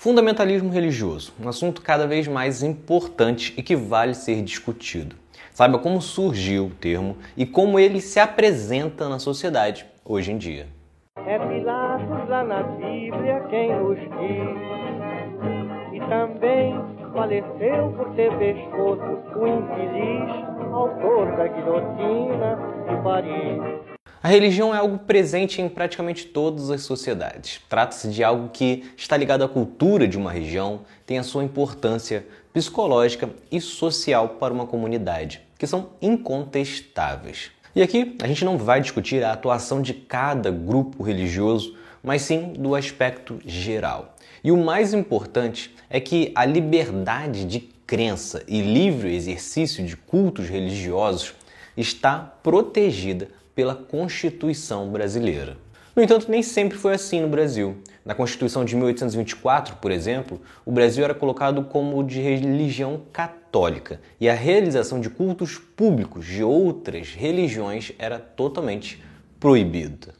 Fundamentalismo religioso, um assunto cada vez mais importante e que vale ser discutido. Saiba como surgiu o termo e como ele se apresenta na sociedade hoje em dia. É Pilatos lá na Bíblia quem nos diz, e também faleceu por ter pescoço o infeliz autor da guilhotina de Paris. A religião é algo presente em praticamente todas as sociedades. Trata-se de algo que está ligado à cultura de uma região, tem a sua importância psicológica e social para uma comunidade, que são incontestáveis. E aqui a gente não vai discutir a atuação de cada grupo religioso, mas sim do aspecto geral. E o mais importante é que a liberdade de crença e livre exercício de cultos religiosos está protegida pela Constituição brasileira. No entanto, nem sempre foi assim no Brasil. Na Constituição de 1824, por exemplo, o Brasil era colocado como de religião católica e a realização de cultos públicos de outras religiões era totalmente proibida.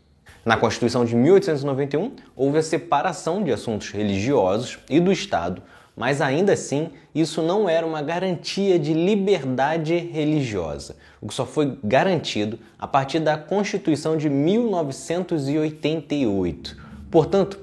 Na Constituição de 1891, houve a separação de assuntos religiosos e do Estado mas ainda assim isso não era uma garantia de liberdade religiosa, o que só foi garantido a partir da Constituição de 1988. Portanto,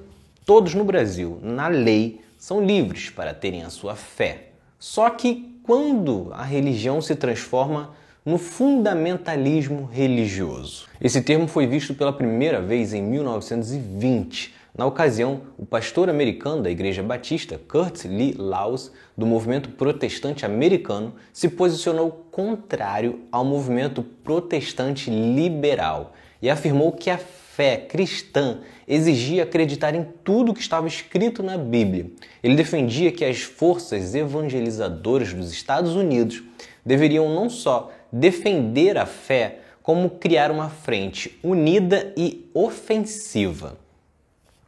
todos no Brasil, na lei, são livres para terem a sua fé. Só que quando a religião se transforma no fundamentalismo religioso. Esse termo foi visto pela primeira vez em 1920 na ocasião, o pastor americano da Igreja Batista, Kurt Lee Laws, do movimento protestante americano, se posicionou contrário ao movimento protestante liberal e afirmou que a fé cristã exigia acreditar em tudo que estava escrito na Bíblia. Ele defendia que as forças evangelizadoras dos Estados Unidos deveriam não só defender a fé, como criar uma frente unida e ofensiva.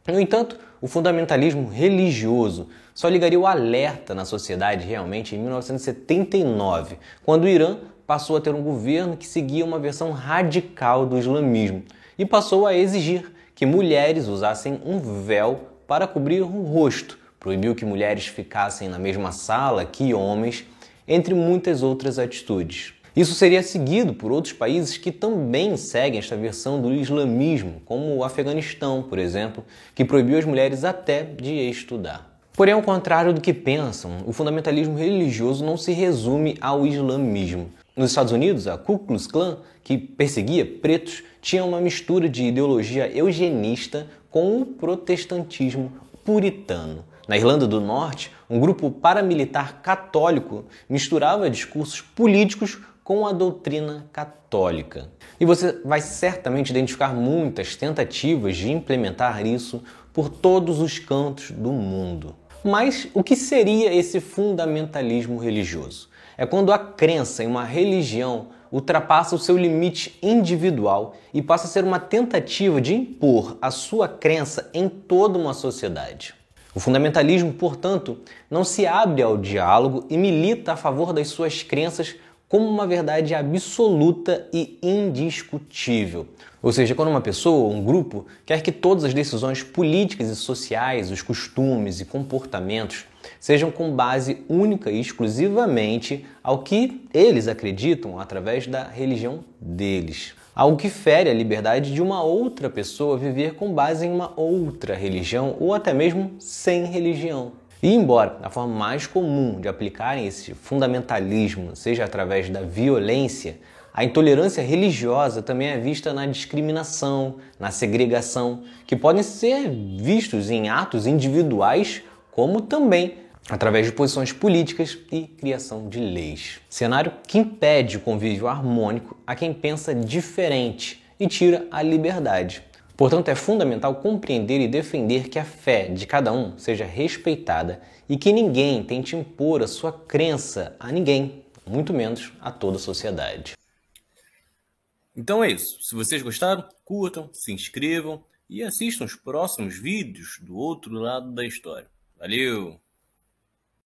No entanto, o fundamentalismo religioso só ligaria o alerta na sociedade realmente em 1979, quando o Irã passou a ter um governo que seguia uma versão radical do islamismo e passou a exigir que mulheres usassem um véu para cobrir o rosto, proibiu que mulheres ficassem na mesma sala que homens, entre muitas outras atitudes. Isso seria seguido por outros países que também seguem esta versão do islamismo, como o Afeganistão, por exemplo, que proibiu as mulheres até de estudar. Porém, ao contrário do que pensam, o fundamentalismo religioso não se resume ao islamismo. Nos Estados Unidos, a Ku Klux Klan, que perseguia pretos, tinha uma mistura de ideologia eugenista com o protestantismo puritano. Na Irlanda do Norte, um grupo paramilitar católico misturava discursos políticos com a doutrina católica. E você vai certamente identificar muitas tentativas de implementar isso por todos os cantos do mundo. Mas o que seria esse fundamentalismo religioso? É quando a crença em uma religião ultrapassa o seu limite individual e passa a ser uma tentativa de impor a sua crença em toda uma sociedade. O fundamentalismo, portanto, não se abre ao diálogo e milita a favor das suas crenças como uma verdade absoluta e indiscutível. Ou seja, quando uma pessoa ou um grupo quer que todas as decisões políticas e sociais, os costumes e comportamentos sejam com base única e exclusivamente ao que eles acreditam através da religião deles. Algo que fere a liberdade de uma outra pessoa viver com base em uma outra religião ou até mesmo sem religião. E embora a forma mais comum de aplicarem esse fundamentalismo seja através da violência, a intolerância religiosa também é vista na discriminação, na segregação, que podem ser vistos em atos individuais, como também através de posições políticas e criação de leis. Cenário que impede o convívio harmônico a quem pensa diferente e tira a liberdade. Portanto, é fundamental compreender e defender que a fé de cada um seja respeitada e que ninguém tente impor a sua crença a ninguém, muito menos a toda a sociedade. Então é isso. Se vocês gostaram, curtam, se inscrevam e assistam os próximos vídeos do outro lado da história. Valeu!